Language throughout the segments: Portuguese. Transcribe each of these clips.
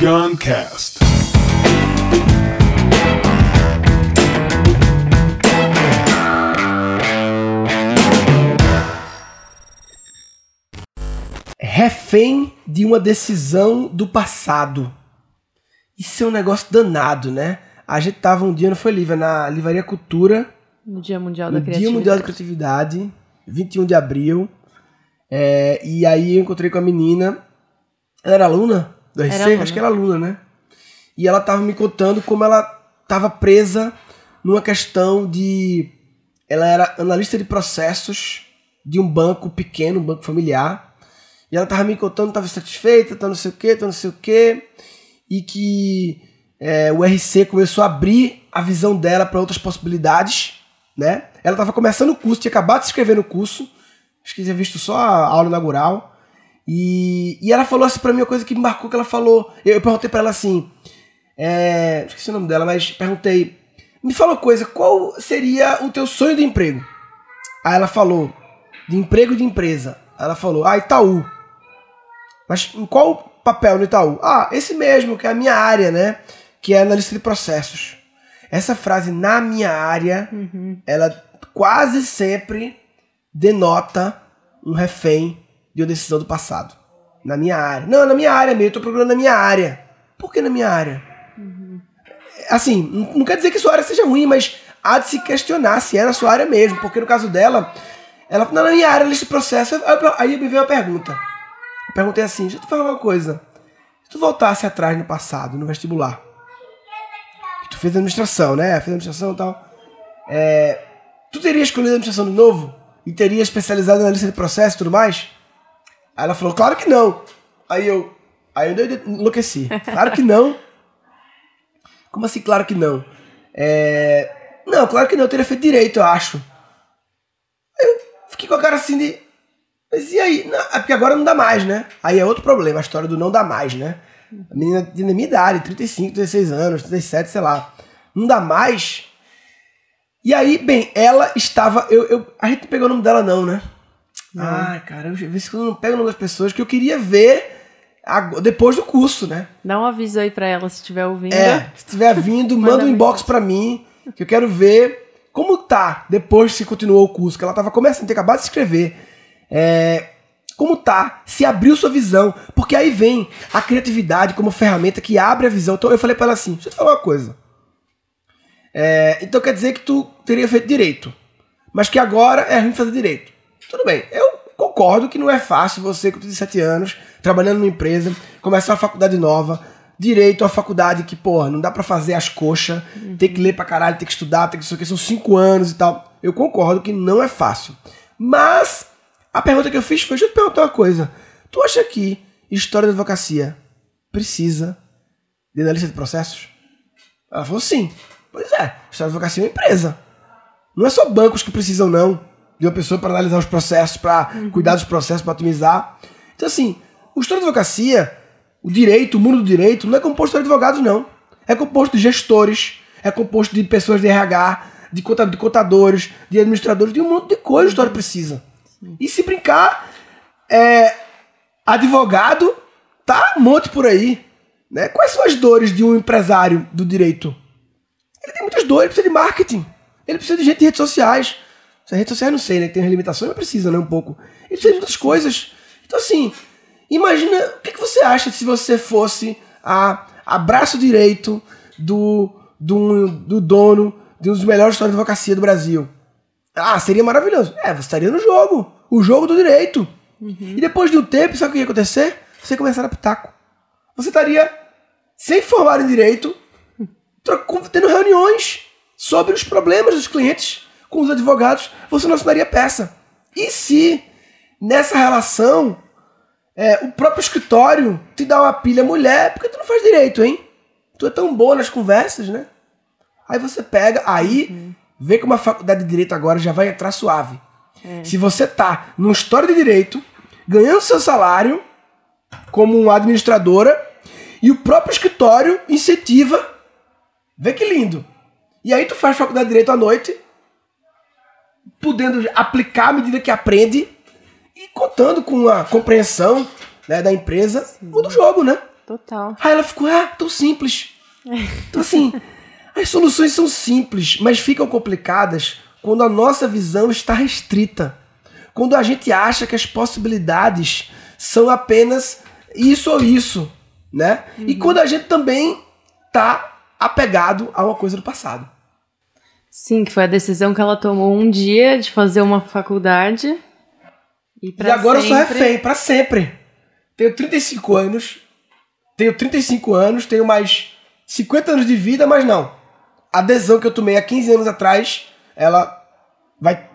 Guncast. refém de uma decisão do passado. Isso é um negócio danado, né? A gente tava um dia, não foi livre, na Livraria Cultura, No Dia Mundial no da Dia Criatividade. Mundial da Criatividade, 21 de abril. É, e aí eu encontrei com a menina. Ela era aluna do RC? Acho que era aluna, né? E ela tava me contando como ela tava presa numa questão de. Ela era analista de processos de um banco pequeno, um banco familiar. E ela tava me contando, tava insatisfeita, tá não sei o quê, tá não sei o quê. E que é, o RC começou a abrir a visão dela para outras possibilidades, né? Ela tava começando o curso, tinha acabado de se inscrever no curso. Acho que tinha visto só a aula inaugural. E, e ela falou assim pra mim uma coisa que me marcou, que ela falou... Eu, eu perguntei pra ela assim... É, esqueci o nome dela, mas perguntei... Me fala uma coisa, qual seria o teu sonho de emprego? Aí ela falou... De emprego de empresa. Aí ela falou, ah, Itaú. Mas em qual papel no Itaú? Ah, esse mesmo, que é a minha área, né? Que é analista de processos. Essa frase, na minha área, ela quase sempre denota um refém de uma decisão do passado. Na minha área. Não, na minha área mesmo, eu tô procurando na minha área. Por que na minha área? Assim, não não quer dizer que sua área seja ruim, mas há de se questionar se é na sua área mesmo. Porque no caso dela, ela falou, na minha área, nesse processo. Aí me veio uma pergunta. Eu perguntei assim, deixa eu te falar uma coisa. Se tu voltasse atrás no passado, no vestibular, que tu fez administração, né? Fez administração e tal. É, tu teria escolhido a administração de novo? E teria especializado na lista de processo e tudo mais? Aí ela falou, claro que não. Aí eu, aí eu enlouqueci. Claro que não. Como assim, claro que não? É, não, claro que não, eu teria feito direito, eu acho. Eu fiquei com a cara assim de. Mas e aí? Não, é porque agora não dá mais, né? Aí é outro problema, a história do não dá mais, né? A menina a minha idade, 35, 36 anos, 37, sei lá. Não dá mais. E aí, bem, ela estava. Eu, eu, a gente não pegou o nome dela, não, né? Ai, cara, eu vi se eu não pego o nome das pessoas que eu queria ver depois do curso, né? Dá um aviso aí pra ela se estiver ouvindo. É, se estiver vindo, Manda manda um inbox pra mim, que eu quero ver como tá depois que se continuou o curso, que ela tava começando, tinha acabado de se inscrever. É, como tá, se abriu sua visão, porque aí vem a criatividade como ferramenta que abre a visão. Então eu falei pra ela assim, deixa eu te falar uma coisa. É, então quer dizer que tu teria feito direito, mas que agora é ruim fazer direito. Tudo bem, eu concordo que não é fácil você com 37 anos, trabalhando numa empresa, começar uma faculdade nova, direito a faculdade que, porra, não dá pra fazer as coxas, tem que ler pra caralho, tem que estudar, tem que isso aqui, são cinco anos e tal. Eu concordo que não é fácil. Mas a pergunta que eu fiz foi, deixa eu te perguntar uma coisa. Tu acha que história da advocacia precisa de analista de processos? Ela falou sim. Pois é, história da advocacia é uma empresa. Não é só bancos que precisam, não, de uma pessoa para analisar os processos, para cuidar dos processos, para otimizar. Então, assim, o história da advocacia, o direito, o mundo do direito, não é composto de advogados, não. É composto de gestores, é composto de pessoas de RH, de conta- de contadores, de administradores, de um monte de coisa a história precisa. E se brincar, é, advogado tá um monte por aí. Né? Quais são as dores de um empresário do direito? Ele tem muitas dores, ele precisa de marketing. Ele precisa de gente de redes sociais. Se redes sociais não sei, né? Tem as limitações, mas precisa, né? Um pouco. Precisa de muitas coisas. Então, assim, imagina o que, que você acha se você fosse a, a braço direito do, do, do dono de um dos melhores histórias de advocacia do Brasil. Ah, seria maravilhoso. É, você estaria no jogo. O jogo do direito. E depois de um tempo, sabe o que ia acontecer? Você ia começar a pitaco. Você estaria sem formar em direito, tro- tendo reuniões sobre os problemas dos clientes com os advogados, você não assinaria peça. E se nessa relação é, o próprio escritório te dá uma pilha mulher, porque tu não faz direito, hein? Tu é tão boa nas conversas, né? Aí você pega, aí vê como a faculdade de direito agora já vai entrar suave. Se você tá numa história de direito, ganhando seu salário como uma administradora, e o próprio escritório incentiva. Vê que lindo. E aí tu faz faculdade de direito à noite, podendo aplicar à medida que aprende e contando com a compreensão né, da empresa, muda o jogo, né? Total. Aí ela ficou, ah, tão simples. Então, assim, as soluções são simples, mas ficam complicadas quando a nossa visão está restrita. Quando a gente acha que as possibilidades são apenas isso ou isso, né? E quando a gente também tá apegado a uma coisa do passado. Sim, que foi a decisão que ela tomou um dia de fazer uma faculdade. E, e agora eu sou sempre- refém, pra sempre. Tenho 35 anos. Tenho 35 anos, tenho mais 50 anos de vida, mas não. A adesão que eu tomei há 15 anos atrás, ela vai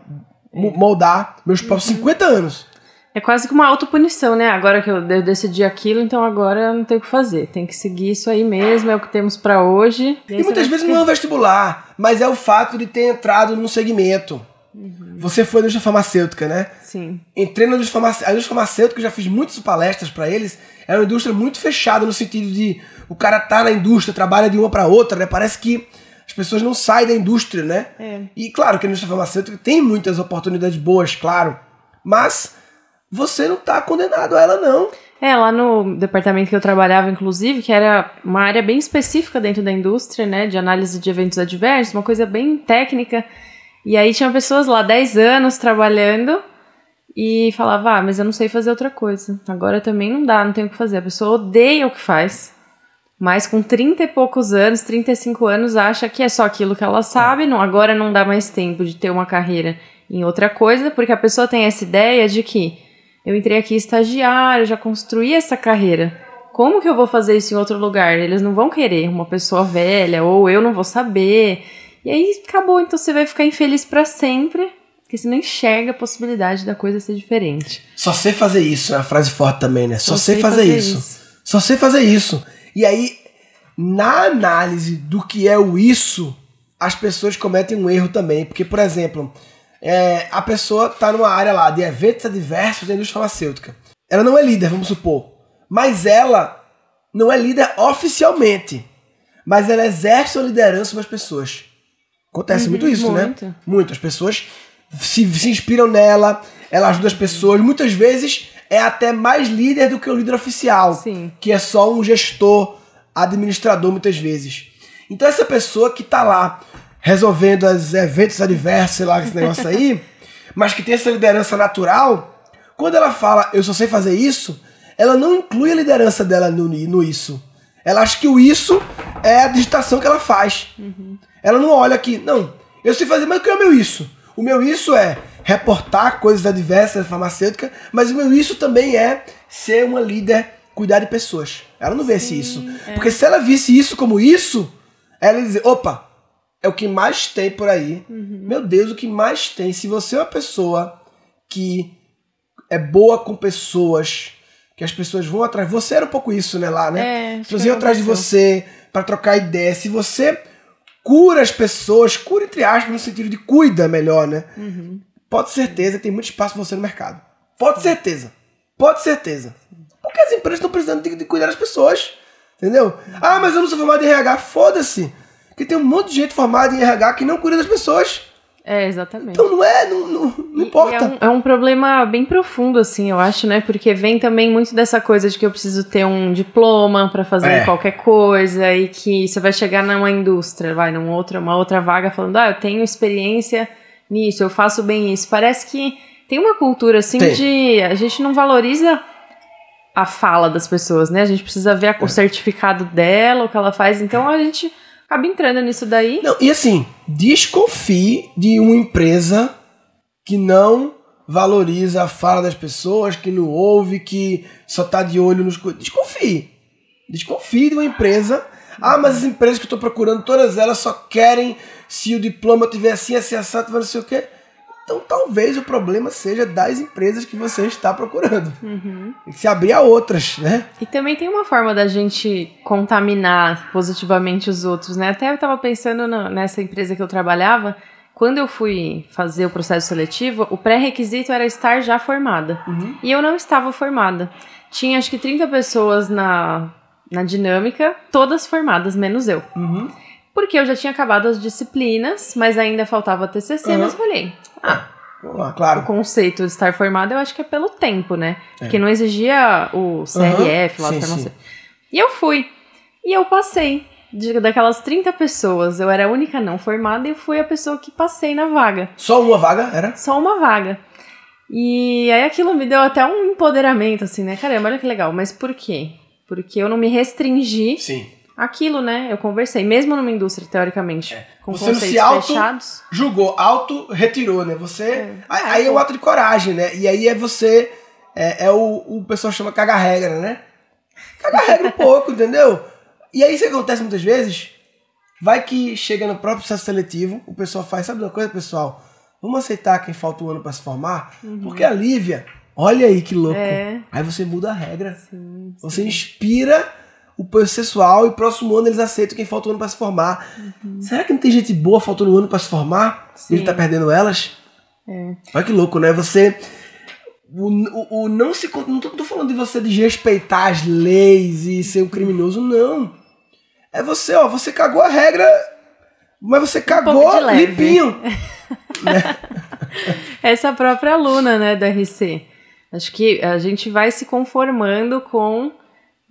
mo- moldar meus próximos 50 anos. É quase que uma autopunição, né? Agora que eu eu decidi aquilo, então agora não tem o que fazer. Tem que seguir isso aí mesmo, é o que temos pra hoje. E muitas vezes não é o vestibular, mas é o fato de ter entrado num segmento. Você foi na indústria farmacêutica, né? Sim. Entrei na indústria farmacêutica. A indústria farmacêutica, eu já fiz muitas palestras pra eles. É uma indústria muito fechada no sentido de o cara tá na indústria, trabalha de uma pra outra, né? Parece que as pessoas não saem da indústria, né? É. E claro que a indústria farmacêutica tem muitas oportunidades boas, claro. Mas você não tá condenado a ela, não. É, lá no departamento que eu trabalhava, inclusive, que era uma área bem específica dentro da indústria, né? De análise de eventos adversos, uma coisa bem técnica. E aí tinha pessoas lá 10 anos trabalhando e falava, ah, mas eu não sei fazer outra coisa. Agora também não dá, não tem o que fazer. A pessoa odeia o que faz. Mas com 30 e poucos anos, 35 anos, acha que é só aquilo que ela sabe, não, agora não dá mais tempo de ter uma carreira em outra coisa, porque a pessoa tem essa ideia de que eu entrei aqui estagiário, já construí essa carreira. Como que eu vou fazer isso em outro lugar? Eles não vão querer uma pessoa velha, ou eu não vou saber. E aí acabou, então você vai ficar infeliz pra sempre, porque você não enxerga a possibilidade da coisa ser diferente. Só sei fazer isso, é uma frase forte também, né? Só, sei fazer, isso. Só sei fazer isso. E aí, na análise do que é o isso, as pessoas cometem um erro também. Porque, por exemplo, é, a pessoa tá numa área lá de eventos adversos da indústria farmacêutica. Ela não é líder, vamos supor. Mas ela não é líder oficialmente. Mas ela exerce sua liderança sobre as pessoas. Acontece Uhum, muito isso, né? muito. Muito. As pessoas se, se inspiram nela, ela ajuda as pessoas. Muitas vezes é até mais líder do que o líder oficial, Sim. que é só um gestor, administrador, muitas vezes. Então, essa pessoa que tá lá resolvendo os eventos adversos, lá, esse negócio aí, mas que tem essa liderança natural, quando ela fala eu só sei fazer isso, ela não inclui a liderança dela no, no isso. Ela acha que o isso é a digitação que ela faz. Ela não olha aqui, não, eu sei fazer, mas o que é o meu isso? O meu isso é reportar coisas adversas da farmacêutica, mas o meu isso também é ser uma líder, cuidar de pessoas. Ela não vê esse isso. Porque se ela visse isso como isso, ela ia dizer, opa, é o que mais tem por aí. Meu Deus, o que mais tem. Se você é uma pessoa que é boa com pessoas, que as pessoas vão atrás. Você era um pouco isso, né, lá, né? É, As pessoas iam atrás de você pra trocar ideia. Se você cura as pessoas, cura entre aspas, no sentido de cuida melhor, né? Uhum. Pode certeza que tem muito espaço pra você no mercado. Pode certeza. Pode certeza. Porque as empresas estão precisando de, de cuidar das pessoas. Entendeu? Ah, mas eu não sou formado em RH. Foda-se. Porque tem um monte de gente formada em RH que não cuida das pessoas. É, exatamente. Então não é, não, não, não E- importa. e é, um, é um problema bem profundo, assim, eu acho, né? Porque vem também muito dessa coisa de que eu preciso ter um diploma pra fazer É. qualquer coisa e que você vai chegar numa indústria, vai, numa outra, uma outra vaga falando, ah, eu tenho experiência nisso, eu faço bem isso. Parece que tem uma cultura, assim, Tem. de. A gente não valoriza a fala das pessoas, né? A gente precisa ver a- É. o certificado dela, o que ela faz. Então a gente acaba entrando nisso daí. Não, e assim, desconfie de uma empresa que não valoriza a fala das pessoas, que não ouve, que só tá de olho nos. co- Desconfie. Desconfie de uma empresa. Ah, mas as empresas que eu tô procurando, todas elas só querem se o diploma tiver assim, assim, assado, não sei o quê. Então talvez o problema seja das empresas que você está procurando. Tem que se abrir a outras, né? E também tem uma forma da gente contaminar positivamente os outros, né? Até eu tava pensando na- nessa empresa que eu trabalhava, quando eu fui fazer o processo seletivo, o pré-requisito era estar já formada. E eu não estava formada. Tinha acho que 30 pessoas na, na dinâmica, todas formadas, menos eu. Porque eu já tinha acabado as disciplinas, mas ainda faltava TCC, Uhum. mas falei, ah, Vamos lá, o claro. conceito de estar formado, eu acho que é pelo tempo, né? Porque não exigia o CRF lá Sim, sim. E eu fui. E eu passei. De, daquelas 30 pessoas, eu era a única não formada e eu fui a pessoa que passei na vaga. Só uma vaga era? Só uma vaga. E aí aquilo me deu até um empoderamento, assim, né? Caramba, olha que legal. Mas por quê? Porque eu não me restringi Sim. Aquilo, né? Eu conversei, mesmo numa indústria, teoricamente, É. com Você não conceitos se auto- fechados. Julgou, auto retirou, né? Você. É. Aí, Ah, aí é um pô. ato de coragem, né? E aí é você. É, é o, o pessoal chama cagar regra, né? Cagar regra um pouco, entendeu? E aí isso acontece muitas vezes. Vai que chega no próprio processo seletivo, o pessoal faz, sabe uma coisa, pessoal? Vamos aceitar quem falta um ano pra se formar? Porque a Lívia, olha aí que louco. Uhum. É. Aí você muda a regra. Sim, Você inspira o processual e próximo ano eles aceitam quem falta um ano pra se formar. Será que não tem gente boa faltando um ano pra se formar? E ele Sim. tá perdendo elas? É. Olha que louco, né? Você. O, o, o não se. Não tô, não tô falando de você desrespeitar as leis e ser um criminoso, não. É você, ó. Você cagou a regra, mas você cagou leve. limpinho. Essa própria aluna, né, da RC. Acho que a gente vai se conformando com.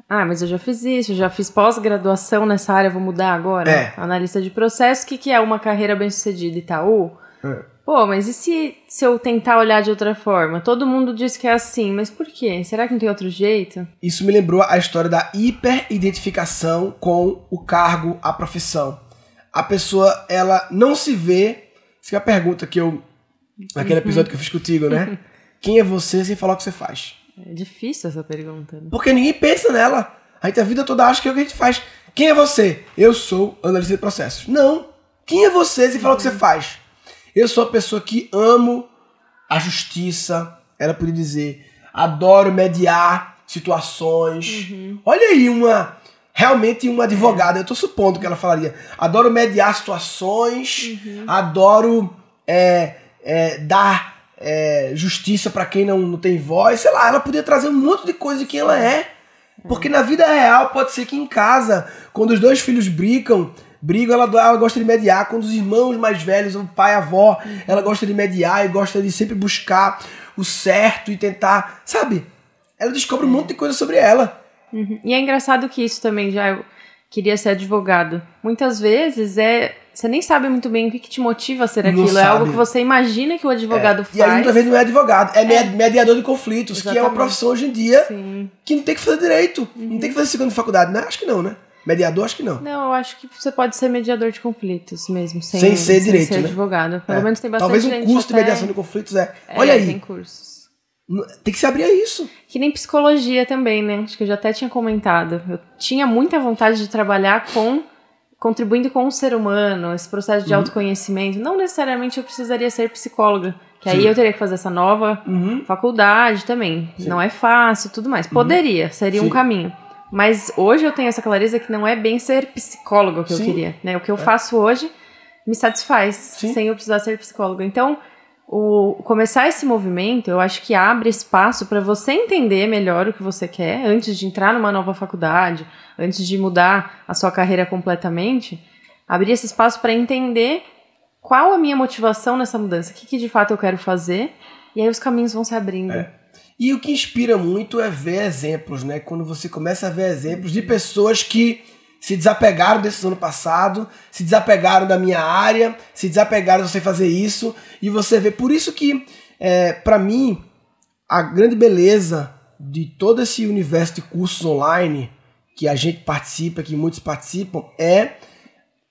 Ah, mas eu já fiz isso, eu já fiz pós-graduação nessa área, vou mudar agora. É. Analista de processo, o que, que é uma carreira bem-sucedida, Itaú? É. Pô, mas e se, se eu tentar olhar de outra forma? Todo mundo diz que é assim, mas por quê? Será que não tem outro jeito? Isso me lembrou a história da hiperidentificação com o cargo, a profissão. A pessoa, ela não se vê. Essa é a pergunta que eu. Naquele episódio que eu fiz contigo, né? Quem é você sem falar o que você faz? É difícil essa pergunta. Né? Porque ninguém pensa nela. A gente a vida toda acha que é o que a gente faz. Quem é você? Eu sou analista de processos. Não. Quem é você sem falar o que você faz? Eu sou a pessoa que amo a justiça, ela podia dizer, adoro mediar situações. Olha aí uma realmente uma advogada, eu tô supondo que ela falaria, adoro mediar situações, adoro é, é, dar é, justiça pra quem não, não tem voz, sei lá, ela podia trazer um monte de coisa de quem ela é. Porque na vida real pode ser que em casa, quando os dois filhos brigam, brigam, ela, ela gosta de mediar. Quando os irmãos mais velhos, o pai, a avó, ela gosta de mediar e gosta de sempre buscar o certo e tentar, sabe? Ela descobre um monte de coisa sobre ela. Uhum. E é engraçado que isso também já eu queria ser advogado. Muitas vezes é você nem sabe muito bem o que, que te motiva a ser Não aquilo. É sabe. algo que você imagina que o advogado E aí faz. muitas vezes não é advogado, é, me- mediador de conflitos, que é uma Exatamente. profissão hoje em dia Sim. que não tem que fazer direito. Não tem que fazer segunda faculdade, né? Acho que não, né? Mediador, acho que não. Não, eu acho que você pode ser mediador de conflitos mesmo, sem, Sem ser direito, ser né? advogado. Pelo É. menos tem bastante Talvez um curso de até- mediação de conflitos é. É, Olha aí, Tem cursos. tem que se abrir a isso. Que nem psicologia também, né? Acho que eu já até tinha comentado. Eu tinha muita vontade de trabalhar com contribuindo com o ser humano, esse processo de Uhum. autoconhecimento. Não necessariamente eu precisaria ser psicóloga, que aí Sim. eu teria que fazer essa nova Uhum. faculdade também. Não é fácil, tudo mais. Poderia, seria um Sim. caminho. Mas hoje eu tenho essa clareza que não é bem ser psicólogo que eu Sim. queria, né? O que eu faço hoje me satisfaz, Sim. sem eu precisar ser psicóloga. Então, o começar esse movimento, eu acho que abre espaço para você entender melhor o que você quer antes de entrar numa nova faculdade, antes de mudar a sua carreira completamente. Abrir esse espaço para entender qual a minha motivação nessa mudança, o que, que de fato eu quero fazer, e aí os caminhos vão se abrindo. É. E o que inspira muito é ver exemplos, né? Quando você começa a ver exemplos de pessoas que se desapegaram desse ano passado, se desapegaram da minha área, se desapegaram de você fazer isso, e você vê. Por isso que, é, para mim, a grande beleza de todo esse universo de cursos online que a gente participa, que muitos participam, é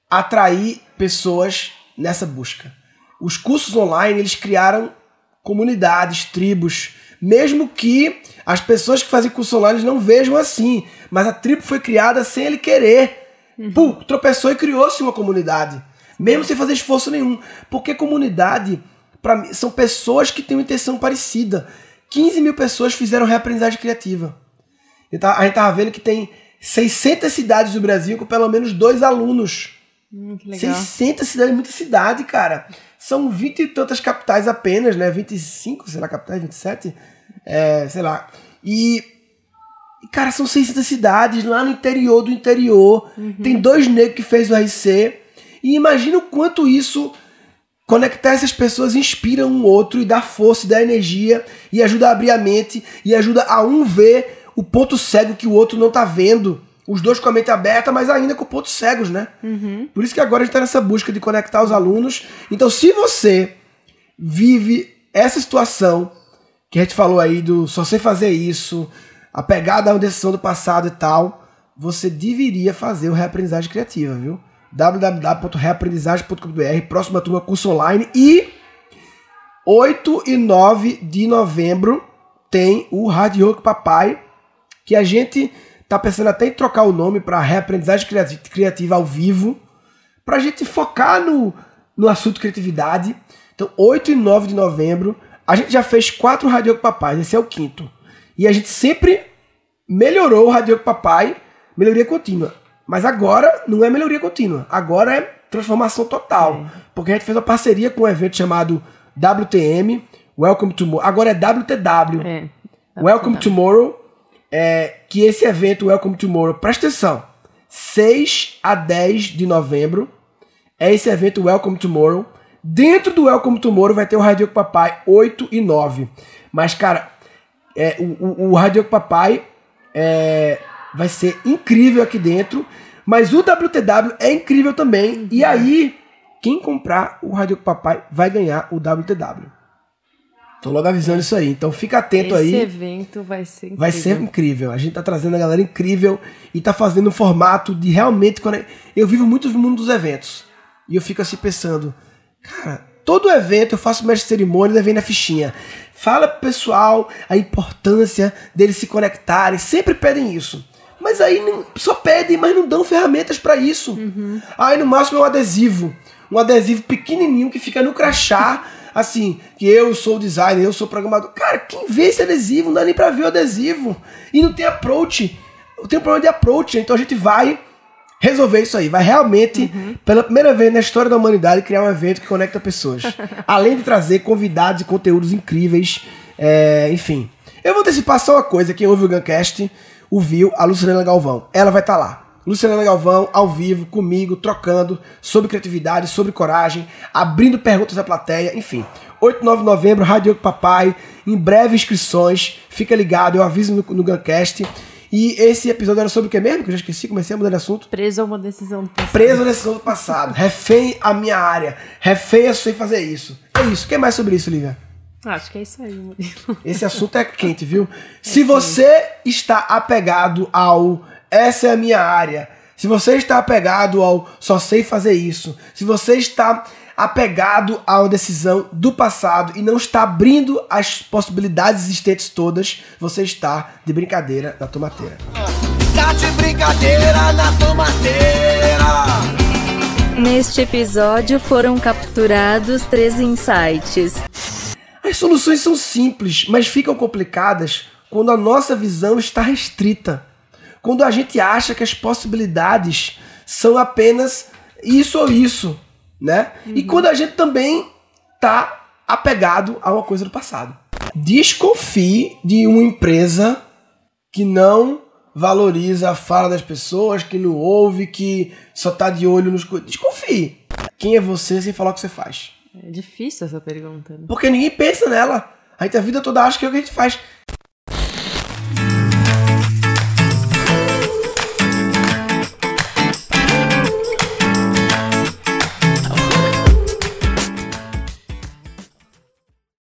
atrair pessoas nessa busca. Os cursos online, eles criaram comunidades, tribos, mesmo que as pessoas que fazem curso online não vejam assim, mas a tribo foi criada sem ele querer. Pum, tropeçou e criou-se uma comunidade, mesmo sem fazer esforço nenhum, porque comunidade para mim são pessoas que têm uma intenção parecida. 15 mil pessoas fizeram reaprendizagem criativa. Tava- a gente tava vendo que tem 600 cidades do Brasil com pelo menos dois alunos. Hum, que legal. 600 cidades, muita cidade, cara. São 20 e tantas capitais apenas, né? 25, sei lá, capitais, 27, é, sei lá. E, e, cara, são 600 cidades lá no interior do interior. Tem dois negros que fez o RC. E imagina o quanto isso conectar essas pessoas inspira um outro e dá força, e dá energia e ajuda a abrir a mente e ajuda a um ver o ponto cego que o outro não tá vendo. Os dois com a mente aberta, mas ainda com pontos cegos, né? Por isso que agora a gente está nessa busca de conectar os alunos. Então, se você vive essa situação que a gente falou aí do só sei fazer isso, apegado a uma decisão do passado e tal, você deveria fazer o Reaprendizagem Criativa, viu? www.reaprendizagem.com.br, próxima turma curso online e 8 e 9 de novembro tem o Rádio Rock Papai, que a gente tá pensando até em trocar o nome para Reaprendizagem Criati- Criativa ao vivo, pra gente focar no, no assunto criatividade. Então, 8 e 9 de novembro, a gente já fez quatro Rádio Rock Papai, esse é o quinto. E a gente sempre melhorou o Rádio Rock Papai, melhoria contínua. Mas agora não é melhoria contínua, agora é transformação total. Porque a gente fez uma parceria com um evento chamado WTM, Welcome to Tomorrow. Agora é WTW. É. Welcome Tomorrow, é, que esse evento Welcome Tomorrow, presta atenção, 6 a 10 de novembro, é esse evento Welcome Tomorrow. Dentro do Welcome Tomorrow vai ter o Radio Papai 8 e 9. Mas, cara, é, o, o, o Papai é, vai ser incrível aqui dentro, mas o WTW é incrível também. E aí, quem comprar o Radio Papai vai ganhar o WTW. Tô logo avisando isso aí. Então fica atento Esse aí. evento vai ser incrível. Vai ser incrível. A gente tá trazendo a galera incrível e tá fazendo um formato de realmente. Eu vivo muito no mundo dos eventos. E eu fico assim pensando, cara, todo evento eu faço mestre de cerimônia e vem na fichinha. Fala pro pessoal a importância deles se conectarem. Sempre pedem isso. Mas aí só pedem, mas não dão ferramentas pra isso. Aí no máximo é um adesivo. Um adesivo pequenininho que fica no crachá. Assim, que eu sou designer, eu sou programador. Cara, quem vê esse adesivo não dá nem pra ver o adesivo. E não tem approach. Tem um problema de approach. Então a gente vai resolver isso aí. Vai realmente, pela primeira vez na história da humanidade, criar um evento que conecta pessoas. Além de trazer convidados e conteúdos incríveis. é, enfim. Eu vou antecipar só uma coisa. Quem ouve o Guncast ouviu a Luciana Galvão. Ela vai estar lá. Luciana Galvão, ao vivo, comigo, trocando sobre criatividade, sobre coragem, abrindo perguntas à plateia, enfim. 8 e 9 de novembro, Rádio Papai, em breve inscrições, fica ligado, eu aviso no, no Guncast. E esse episódio era sobre o que mesmo? Que eu já esqueci, comecei a mudar de assunto. Preso a uma decisão do passado. Preso na decisão do passado, refém a minha área, refém a sei fazer isso. É isso, o que mais sobre isso, Lívia? Acho que é isso aí, Murilo. Esse assunto é quente, viu? Se você está apegado ao essa é a minha área, se você está apegado ao só sei fazer isso, se você está apegado a uma decisão do passado e não está abrindo as possibilidades existentes todas, você está de brincadeira na tomateira. Tá de brincadeira na tomateira. Neste episódio foram capturados três insights. As soluções são simples, mas ficam complicadas quando a nossa visão está restrita. Quando a gente acha que as possibilidades são apenas isso ou isso, né? E quando a gente também tá apegado a uma coisa do passado. Desconfie de uma empresa que não valoriza a fala das pessoas, que não ouve, que só tá de olho nos coisas. Desconfie. Quem é você sem falar o que você faz? É difícil essa pergunta. né? Porque ninguém pensa nela. A gente a vida toda acha que é o que a gente faz.